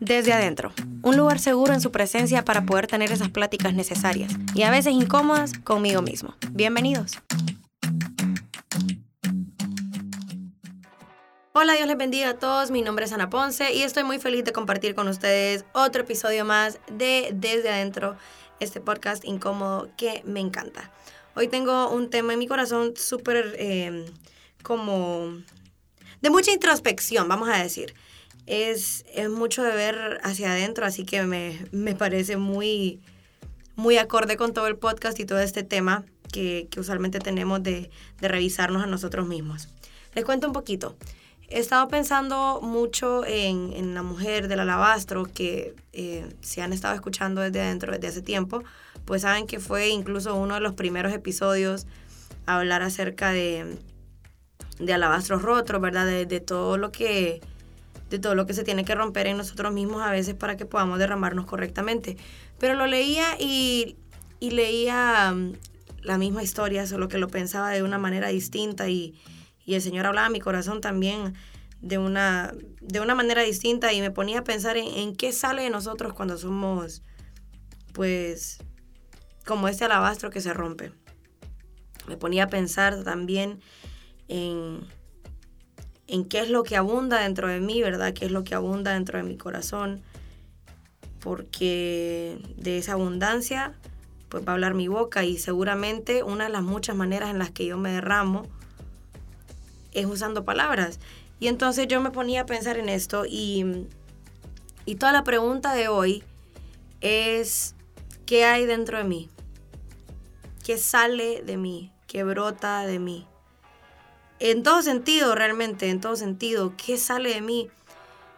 Desde adentro, un lugar seguro en su presencia para poder tener esas pláticas necesarias y a veces incómodas conmigo mismo. Bienvenidos. Hola, Dios les bendiga a todos. Mi nombre es Ana Ponce y estoy muy feliz de compartir con ustedes otro episodio más de Desde Adentro, este podcast incómodo que me encanta. Hoy tengo un tema en mi corazón súper eh, como de mucha introspección, vamos a decir es, mucho de ver hacia adentro, así que me, parece muy, muy acorde con todo el podcast y todo este tema que, usualmente tenemos de, revisarnos a nosotros mismos. Les cuento un poquito. He estado pensando mucho en, la mujer del alabastro que eh, si han estado escuchando desde adentro desde hace tiempo, pues saben que fue incluso uno de los primeros episodios a hablar acerca de, de alabastros rotos, ¿verdad? de todo lo que de todo lo que se tiene que romper en nosotros mismos a veces para que podamos derramarnos correctamente. Pero lo leía y, leía mm, la misma historia, solo que lo pensaba de una manera distinta y, el Señor hablaba a mi corazón también de una, de una manera distinta y me ponía a pensar en, en qué sale de nosotros cuando somos, pues, como este alabastro que se rompe. Me ponía a pensar también en en qué es lo que abunda dentro de mí, ¿verdad? ¿Qué es lo que abunda dentro de mi corazón? Porque de esa abundancia, pues va a hablar mi boca y seguramente una de las muchas maneras en las que yo me derramo es usando palabras. Y entonces yo me ponía a pensar en esto y, y toda la pregunta de hoy es, ¿qué hay dentro de mí? ¿Qué sale de mí? ¿Qué brota de mí? En todo sentido, realmente, en todo sentido, qué sale de mí.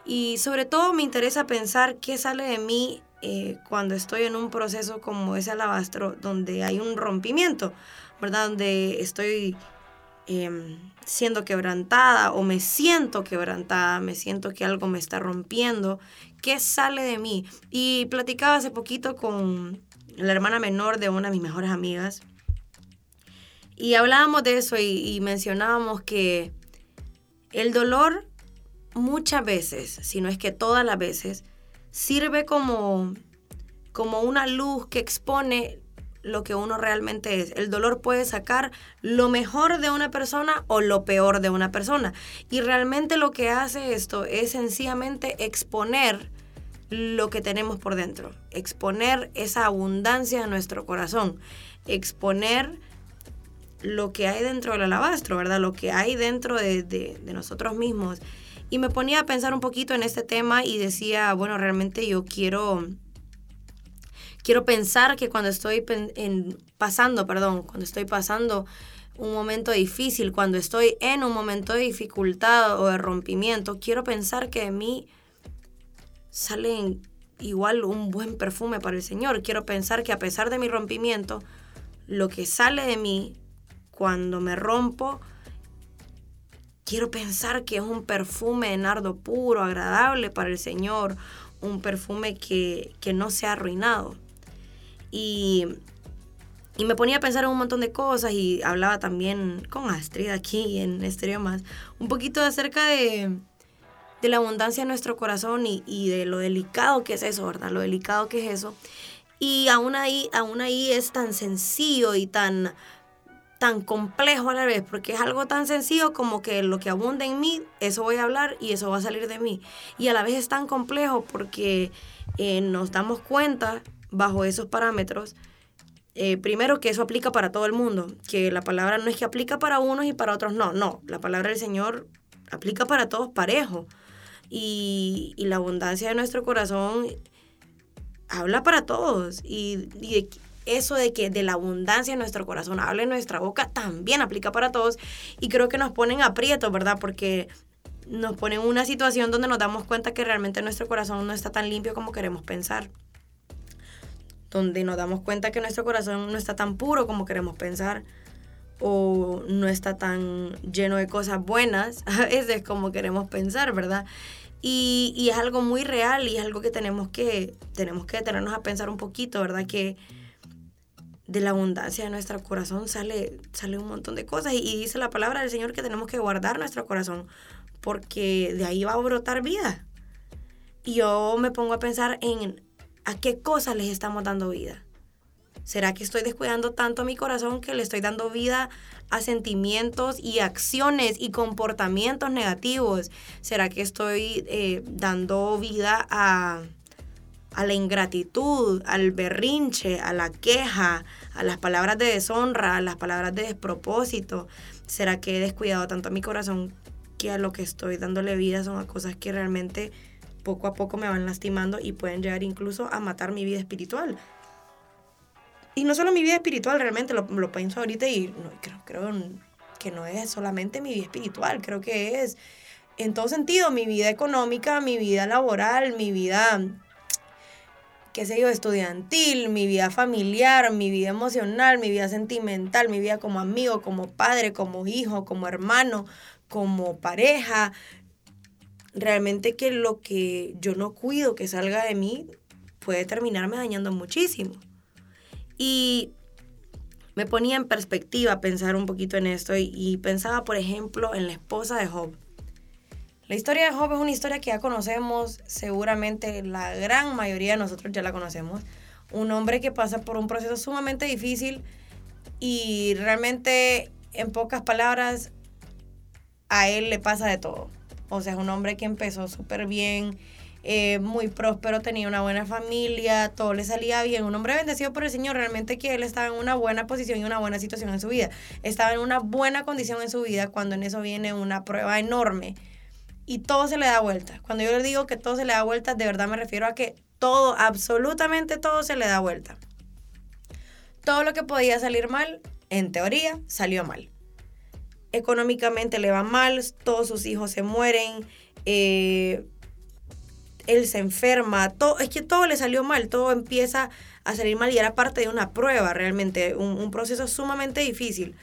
Y sobre todo me interesa pensar qué sale de mí eh, cuando estoy en un proceso como ese alabastro, donde hay un rompimiento, ¿verdad? Donde estoy em, siendo quebrantada o me siento quebrantada, me siento que algo me está rompiendo. ¿Qué sale de mí? Y platicaba hace poquito con la hermana menor de una de mis mejores amigas y hablábamos de eso y, mencionábamos que el dolor muchas veces, si no es que todas las veces, sirve como, como una luz que expone lo que uno realmente es. El dolor puede sacar lo mejor de una persona o lo peor de una persona. Y realmente lo que hace esto es sencillamente exponer lo que tenemos por dentro, exponer esa abundancia en nuestro corazón, exponer lo que hay dentro del alabastro, ¿verdad? Lo que hay dentro de, nosotros mismos. Y me ponía a pensar un poquito en este tema y decía, bueno, realmente yo quiero, quiero pensar que cuando estoy en, pasando, perdón, cuando estoy pasando un momento difícil, cuando estoy en un momento de dificultad o de rompimiento, quiero pensar que de mí sale igual un buen perfume para el Señor. Quiero pensar que a pesar de mi rompimiento, lo que sale de mí cuando me rompo, quiero pensar que es un perfume de nardo puro, agradable para el Señor, un perfume que, no se ha arruinado. Y, me ponía a pensar en un montón de cosas y hablaba también con Astrid aquí en Estereo Más, un poquito acerca de, de la abundancia de nuestro corazón y, y, de lo delicado que es eso, ¿verdad? Lo delicado que es eso. Y aún ahí, aún ahí es tan sencillo y tan tan complejo a la vez, porque es algo tan sencillo como que lo que abunda en mí, eso voy a hablar y eso va a salir de mí. Y a la vez es tan complejo porque eh, nos damos cuenta bajo esos parámetros, eh, primero que eso aplica para todo el mundo, que la palabra no es que aplica para unos y para otros no, no, la palabra del Señor aplica para todos parejo. Y, la abundancia de nuestro corazón habla para todos. Y, y eso de que de la abundancia en nuestro corazón hable en nuestra boca también aplica para todos y creo que nos ponen aprietos, ¿verdad? Porque nos ponen en una situación donde nos damos cuenta que realmente nuestro corazón no está tan limpio como queremos pensar. Donde nos damos cuenta que nuestro corazón no está tan puro como queremos pensar o no está tan lleno de cosas buenas a veces como queremos pensar, ¿verdad? Y, y, es algo muy real y es algo que tenemos que, tenemos que detenernos a pensar un poquito, ¿verdad? Que, de la abundancia de nuestro corazón sale, sale un montón de cosas. Y, dice la palabra del Señor que tenemos que guardar nuestro corazón, porque de ahí va a brotar vida. Y yo me pongo a pensar en a qué cosas les estamos dando vida. ¿Será que estoy descuidando tanto mi corazón que le estoy dando vida a sentimientos y acciones y comportamientos negativos? ¿Será que estoy eh, dando vida a, a la ingratitud, al berrinche, a la queja, a las palabras de deshonra, a las palabras de despropósito? ¿Será que he descuidado tanto a mi corazón que a lo que estoy dándole vida son a cosas que realmente poco a poco me van lastimando y pueden llegar incluso a matar mi vida espiritual? Y no solo mi vida espiritual, realmente lo, pienso ahorita y no, creo que no es solamente mi vida espiritual, creo que es en todo sentido mi vida económica, mi vida laboral, mi vida, qué sé yo, estudiantil, mi vida familiar, mi vida emocional, mi vida sentimental, mi vida como amigo, como padre, como hijo, como hermano, como pareja. Realmente que lo que yo no cuido que salga de mí puede terminarme dañando muchísimo. Y me ponía en perspectiva pensar un poquito en esto y, pensaba, por ejemplo, en la esposa de Job. La historia de Job es una historia que ya conocemos, seguramente la gran mayoría de nosotros ya la conocemos. Un hombre que pasa por un proceso sumamente difícil y realmente, en pocas palabras, a él le pasa de todo. O sea, es un hombre que empezó súper bien, eh, muy próspero, tenía una buena familia, todo le salía bien, un hombre bendecido por el Señor, realmente que él estaba en una buena posición y una buena situación en su vida, estaba en una buena condición en su vida cuando en eso viene una prueba enorme y todo se le da vuelta. Cuando yo le digo que todo se le da vuelta, de verdad me refiero a que todo, absolutamente todo se le da vuelta. Todo lo que podía salir mal, en teoría, salió mal. Económicamente le va mal, todos sus hijos se mueren, eh, él se enferma, todo, es que todo le salió mal, todo empieza a salir mal y era parte de una prueba realmente, un, proceso sumamente difícil.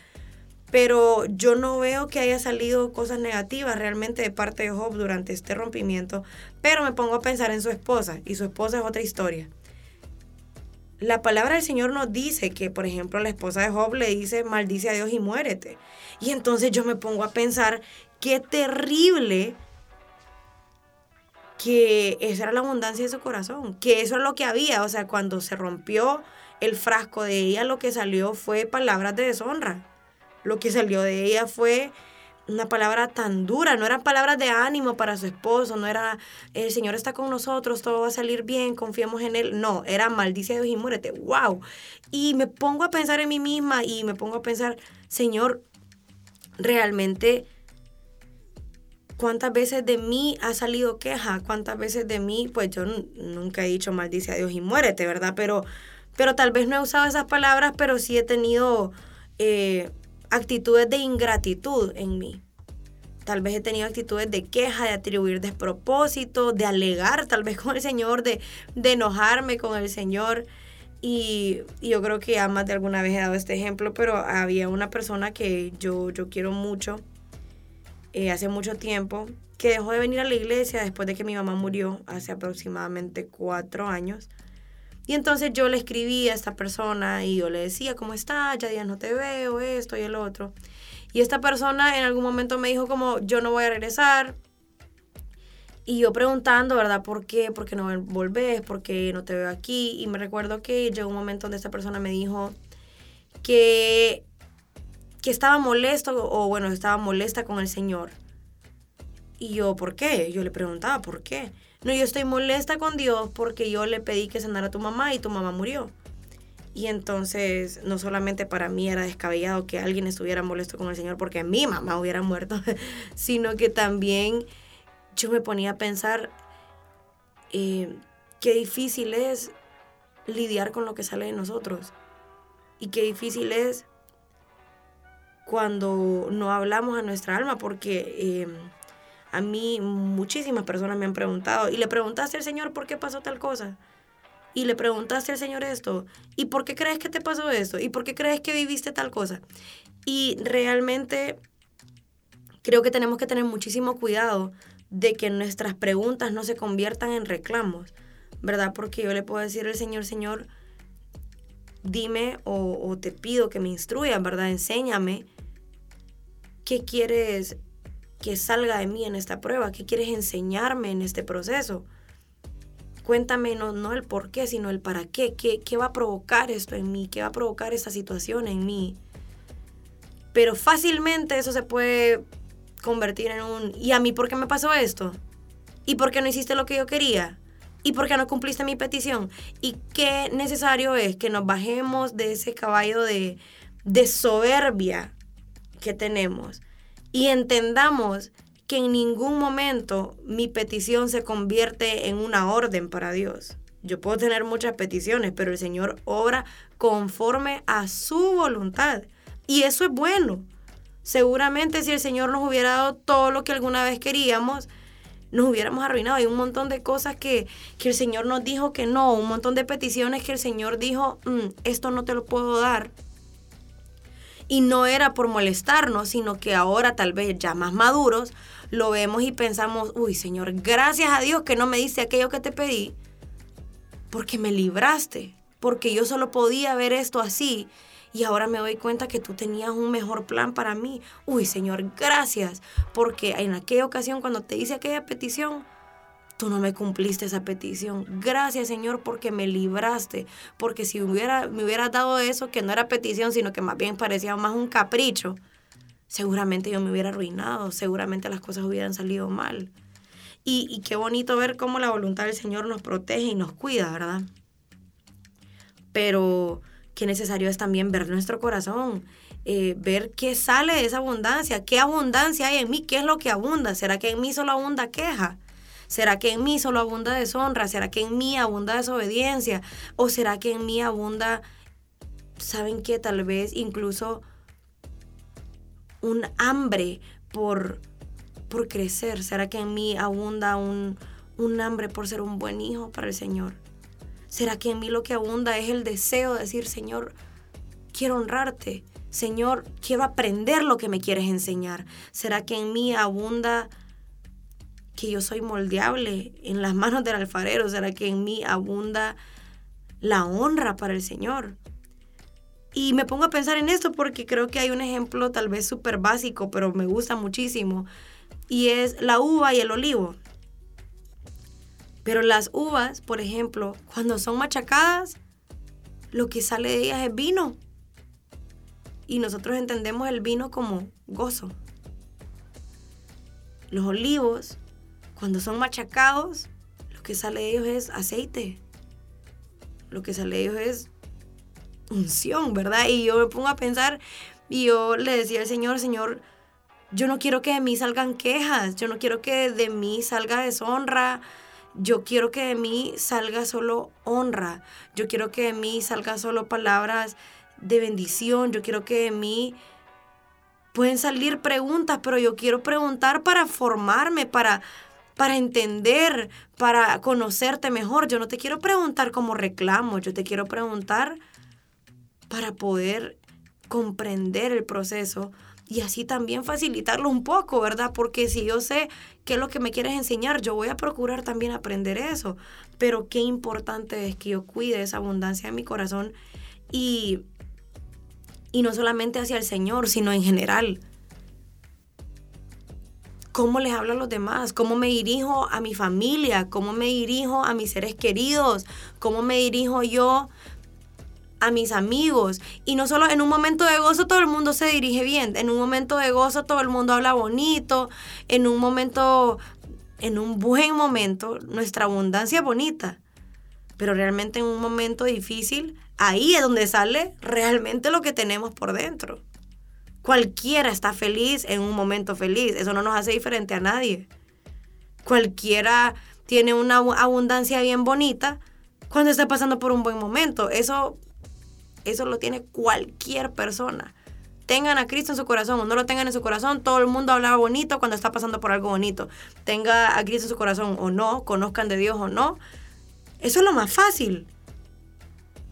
Pero yo no veo que haya salido cosas negativas realmente de parte de Job durante este rompimiento, pero me pongo a pensar en su esposa y su esposa es otra historia. La palabra del Señor nos dice que, por ejemplo, la esposa de Job le dice, maldice a Dios y muérete. Y entonces yo me pongo a pensar, qué terrible que esa era la abundancia de su corazón, que eso es lo que había, o sea, cuando se rompió el frasco de ella, lo que salió fue palabras de deshonra, lo que salió de ella fue una palabra tan dura, no eran palabras de ánimo para su esposo, no era el Señor está con nosotros, todo va a salir bien, confiemos en Él, no, era maldice a Dios y muérete, wow. Y me pongo a pensar en mí misma y me pongo a pensar, Señor, realmente cuántas veces de mí ha salido queja, cuántas veces de mí, pues yo nunca he dicho maldice a Dios y muérete, ¿verdad? Pero, pero tal vez no he usado esas palabras, pero sí he tenido eh, actitudes de ingratitud en mí. Tal vez he tenido actitudes de queja, de atribuir despropósito, de alegar tal vez con el Señor, de, de enojarme con el Señor. Y, y, yo creo que ya más de alguna vez he dado este ejemplo, pero había una persona que yo, yo quiero mucho, eh, hace mucho tiempo, que dejó de venir a la iglesia después de que mi mamá murió hace aproximadamente cuatro años. Y entonces yo le escribí a esta persona y yo le decía, ¿cómo estás? Ya días no te veo, esto y el otro. Y esta persona en algún momento me dijo como, yo no voy a regresar. Y yo preguntando, ¿verdad? ¿Por qué? ¿Por qué no volvés? ¿Por qué no te veo aquí? Y me recuerdo que llegó un momento donde esta persona me dijo que que estaba molesto o bueno, estaba molesta con el Señor. Y yo, ¿por qué? Yo le preguntaba, ¿por qué? No, yo estoy molesta con Dios porque yo le pedí que sanara a tu mamá y tu mamá murió. Y entonces, no solamente para mí era descabellado que alguien estuviera molesto con el Señor porque mi mamá hubiera muerto, sino que también yo me ponía a pensar eh, qué difícil es lidiar con lo que sale de nosotros. Y qué difícil es cuando no hablamos a nuestra alma, porque em, a mí muchísimas personas me han preguntado, y le preguntaste al Señor por qué pasó tal cosa, y le preguntaste al Señor esto, y por qué crees que te pasó esto, y por qué crees que viviste tal cosa. Y realmente creo que tenemos que tener muchísimo cuidado de que nuestras preguntas no se conviertan en reclamos, ¿verdad? Porque yo le puedo decir al Señor, Señor, dime o, te pido que me instruyas, ¿verdad? Enséñame ¿Qué quieres que salga de mí en esta prueba? ¿Qué quieres enseñarme en este proceso? cuéntame no, el por qué, sino el para qué. qué, qué va a provocar esto en mí, qué va a provocar esta situación en mí. Pero fácilmente eso se puede convertir en un, ¿y a mí por qué me pasó esto? ¿Y por qué no hiciste lo que yo quería? ¿Y por qué no cumpliste mi petición? Y qué necesario es que nos bajemos de ese caballo de, de soberbia que tenemos y entendamos que en ningún momento mi petición se convierte en una orden para Dios. Yo puedo tener muchas peticiones, pero el Señor obra conforme a su voluntad. Y eso es bueno. Seguramente si el Señor nos hubiera dado todo lo que alguna vez queríamos, nos hubiéramos arruinado. Hay un montón de cosas que, el Señor nos dijo que no, un montón de peticiones que el Señor dijo, mm, esto no te lo puedo dar. Y no era por molestarnos, sino que ahora tal vez ya más maduros lo vemos y pensamos, uy Señor, gracias a Dios que no me dice aquello que te pedí, porque me libraste, porque yo solo podía ver esto así y ahora me doy cuenta que tú tenías un mejor plan para mí. Uy, Señor, gracias, porque en aquella ocasión cuando te hice aquella petición, tú no me cumpliste esa petición. Gracias, Señor, porque me libraste, porque si hubiera, me hubieras dado eso, que no era petición, sino que más bien parecía más un capricho, seguramente yo me hubiera arruinado, seguramente las cosas hubieran salido mal. Y, qué bonito ver cómo la voluntad del Señor nos protege y nos cuida, ¿verdad? Pero qué necesario es también ver nuestro corazón, eh, ver qué sale de esa abundancia, qué abundancia hay en mí, qué es lo que abunda. ¿Será que en mí solo abunda queja? ¿Será que en mí solo abunda deshonra? ¿Será que en mí abunda desobediencia? ¿O será que en mí abunda, saben qué? Tal vez incluso un hambre por, por crecer. ¿Será que en mí abunda un, un hambre por ser un buen hijo para el Señor? ¿Será que en mí lo que abunda es el deseo de decir, Señor, quiero honrarte? Señor, quiero aprender lo que me quieres enseñar. ¿Será que en mí abunda que yo soy moldeable en las manos del alfarero? ¿Será que en mí abunda la honra para el Señor? Y me pongo a pensar en esto porque creo que hay un ejemplo tal vez súper básico, pero me gusta muchísimo. Y es la uva y el olivo. Pero las uvas, por ejemplo, cuando son machacadas, lo que sale de ellas es vino. Y nosotros entendemos el vino como gozo. Los olivos, cuando son machacados, lo que sale de ellos es aceite. Lo que sale de ellos es unción, ¿verdad? Y yo me pongo a pensar y yo le decía al Señor, Señor, yo no quiero que de mí salgan quejas, yo no quiero que de mí salga deshonra, yo quiero que de mí salga solo honra, yo quiero que de mí salga solo palabras de bendición, yo quiero que de mí pueden salir preguntas, pero yo quiero preguntar para formarme, para para entender, para conocerte mejor. Yo no te quiero preguntar como reclamo, yo te quiero preguntar para poder comprender el proceso y así también facilitarlo un poco, ¿verdad? Porque si yo sé qué es lo que me quieres enseñar, yo voy a procurar también aprender eso. Pero qué importante es que yo cuide esa abundancia en mi corazón y, y no solamente hacia el Señor, sino en general. ¿Cómo les hablo a los demás? ¿Cómo me dirijo a mi familia? ¿Cómo me dirijo a mis seres queridos? ¿Cómo me dirijo yo a mis amigos. Y no solo en un momento de gozo todo el mundo se dirige bien, en un momento de gozo todo el mundo habla bonito, en un momento, en un buen momento, nuestra abundancia es bonita. Pero realmente en un momento difícil, ahí es donde sale realmente lo que tenemos por dentro. Cualquiera está feliz en un momento feliz, eso no nos hace diferente a nadie. Cualquiera tiene una abundancia bien bonita cuando está pasando por un buen momento. Eso eso lo tiene cualquier persona. Tengan a Cristo en su corazón o no lo tengan en su corazón, todo el mundo habla bonito cuando está pasando por algo bonito. Tenga a Cristo en su corazón o no, conozcan de Dios o no. Eso es lo más fácil.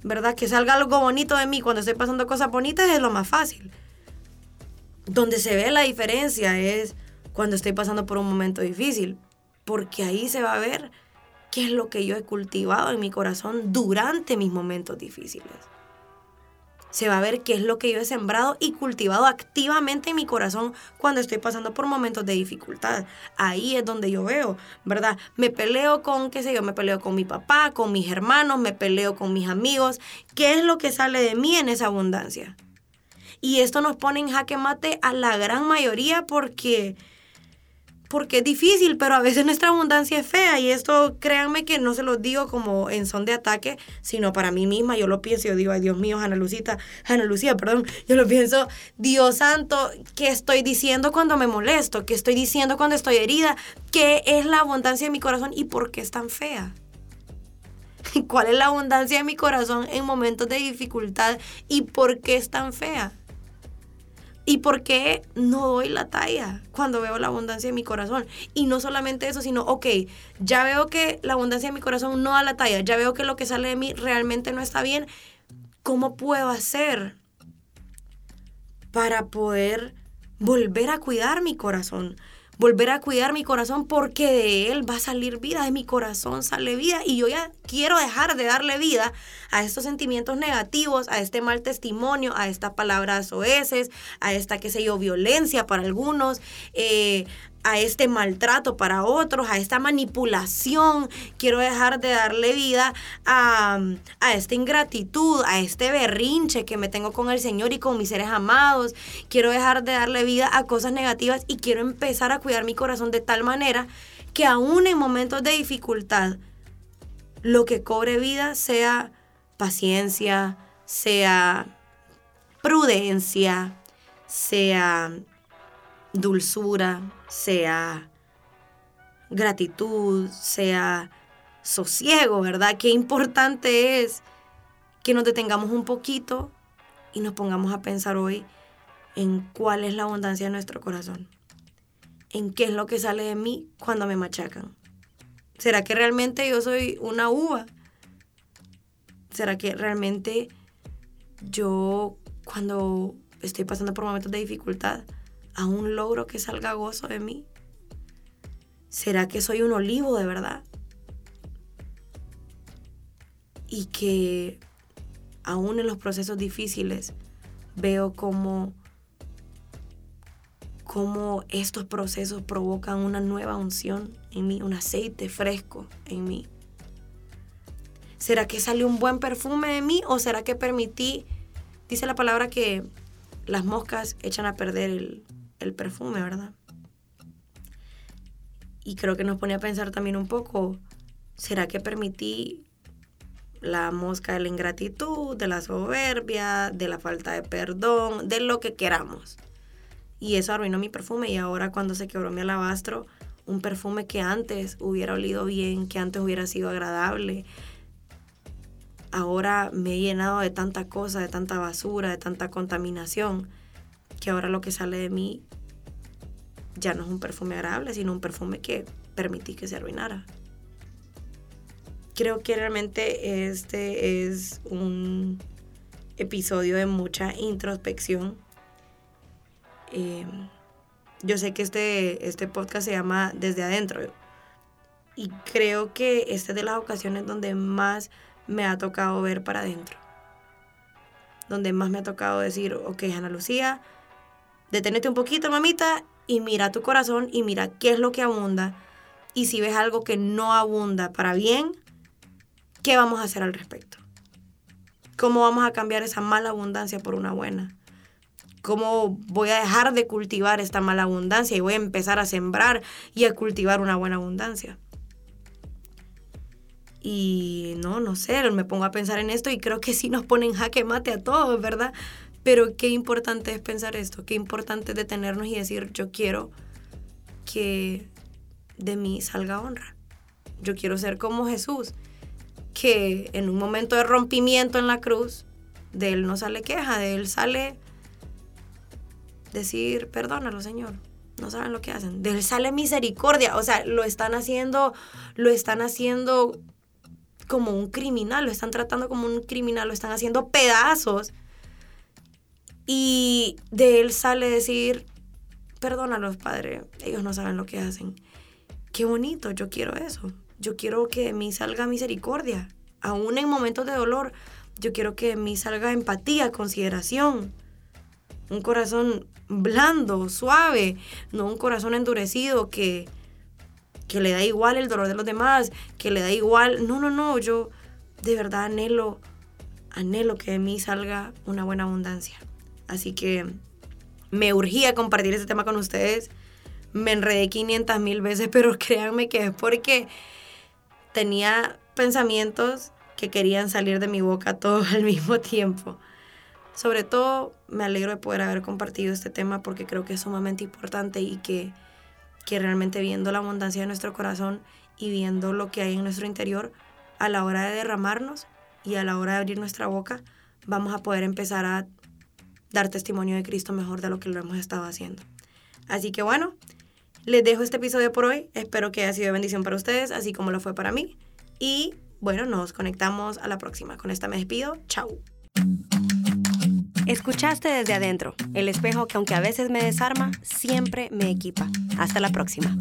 ¿Verdad? Que salga algo bonito de mí cuando estoy pasando cosas bonitas es lo más fácil. Donde se ve la diferencia es cuando estoy pasando por un momento difícil. Porque ahí se va a ver qué es lo que yo he cultivado en mi corazón durante mis momentos difíciles se va a ver qué es lo que yo he sembrado y cultivado activamente en mi corazón cuando estoy pasando por momentos de dificultad. Ahí es donde yo veo, ¿verdad? Me peleo con, qué sé yo, me peleo con mi papá, con mis hermanos, me peleo con mis amigos. ¿Qué es lo que sale de mí en esa abundancia? Y esto nos pone en jaque mate a la gran mayoría porque porque es difícil, pero a veces nuestra abundancia es fea y esto créanme que no se lo digo como en son de ataque, sino para mí misma, yo lo pienso, yo digo, ay Dios mío, Ana Lucita, Ana Lucía, perdón, yo lo pienso, Dios santo, ¿qué estoy diciendo cuando me molesto? ¿Qué estoy diciendo cuando estoy herida? ¿Qué es la abundancia de mi corazón y por qué es tan fea? ¿Cuál es la abundancia de mi corazón en momentos de dificultad y por qué es tan fea? ¿Y por qué no doy la talla cuando veo la abundancia en mi corazón? Y no solamente eso, sino, ok, ya veo que la abundancia en mi corazón no da la talla, ya veo que lo que sale de mí realmente no está bien. ¿Cómo puedo hacer para poder volver a cuidar mi corazón? Volver a cuidar mi corazón porque de él va a salir vida, de mi corazón sale vida. Y yo ya quiero dejar de darle vida a estos sentimientos negativos, a este mal testimonio, a estas palabras oeces, a esta, qué sé yo, violencia para algunos, eh, a este maltrato para otros, a esta manipulación. Quiero dejar de darle vida a, a, esta ingratitud, a este berrinche que me tengo con el Señor y con mis seres amados. Quiero dejar de darle vida a cosas negativas y quiero empezar a cuidar mi corazón de tal manera que aún en momentos de dificultad, lo que cobre vida sea paciencia, sea prudencia, sea dulzura, sea gratitud, sea sosiego, ¿verdad? Qué importante es que nos detengamos un poquito y nos pongamos a pensar hoy en cuál es la abundancia de nuestro corazón, en qué es lo que sale de mí cuando me machacan. ¿Será que realmente yo soy una uva? ¿Será que realmente yo cuando estoy pasando por momentos de dificultad aún logro que salga gozo de mí? ¿Será que soy un olivo de verdad? Y que aún en los procesos difíciles veo como cómo estos procesos provocan una nueva unción en mí, un aceite fresco en mí. ¿Será que salió un buen perfume de mí o será que permití, dice la palabra que las moscas echan a perder el, el perfume, ¿verdad? Y creo que nos pone a pensar también un poco, ¿será que permití la mosca de la ingratitud, de la soberbia, de la falta de perdón, de lo que queramos? Y eso arruinó mi perfume y ahora cuando se quebró mi alabastro, un perfume que antes hubiera olido bien, que antes hubiera sido agradable, ahora me he llenado de tanta cosa, de tanta basura, de tanta contaminación, que ahora lo que sale de mí ya no es un perfume agradable, sino un perfume que permití que se arruinara. Creo que realmente este es un episodio de mucha introspección. Em, yo sé que este, este podcast se llama Desde Adentro y creo que esta es de las ocasiones donde más me ha tocado ver para adentro. Donde más me ha tocado decir, ok, Ana Lucía, deténete un poquito, mamita, y mira tu corazón y mira qué es lo que abunda. Y si ves algo que no abunda para bien, ¿qué vamos a hacer al respecto? ¿Cómo vamos a cambiar esa mala abundancia por una buena? ¿Cómo voy a dejar de cultivar esta mala abundancia y voy a empezar a sembrar y a cultivar una buena abundancia? Y no, no sé, me pongo a pensar en esto y creo que sí nos ponen jaque mate a todos, ¿verdad? Pero qué importante es pensar esto, qué importante es detenernos y decir, yo quiero que de mí salga honra. Yo quiero ser como Jesús, que en un momento de rompimiento en la cruz, de él no sale queja, de él sale decir, perdónalo, Señor. No saben lo que hacen. De él sale misericordia. O sea, lo están haciendo, lo están haciendo como un criminal, lo están tratando como un criminal, lo están haciendo pedazos y de él sale decir, perdónalos, Padre, ellos no saben lo que hacen. Qué bonito, yo quiero eso. Yo quiero que de mí salga misericordia. Aún en momentos de dolor, yo quiero que de mí salga empatía, consideración. Un corazón blando, suave, no un corazón endurecido que, que le da igual el dolor de los demás, que le da igual. No, no, no, yo de verdad anhelo, anhelo que de mí salga una buena abundancia. Así que me urgía compartir este tema con ustedes. Me enredé 500 mil veces, pero créanme que es porque tenía pensamientos que querían salir de mi boca todos al mismo tiempo. Sobre todo me alegro de poder haber compartido este tema porque creo que es sumamente importante y que, que realmente viendo la abundancia de nuestro corazón y viendo lo que hay en nuestro interior, a la hora de derramarnos y a la hora de abrir nuestra boca, vamos a poder empezar a dar testimonio de Cristo mejor de lo que lo hemos estado haciendo. Así que bueno, les dejo este episodio por hoy. Espero que haya sido bendición para ustedes, así como lo fue para mí. Y bueno, nos conectamos a la próxima. Con esta me despido. Chao. Escuchaste desde adentro, el espejo que aunque a veces me desarma, siempre me equipa. Hasta la próxima.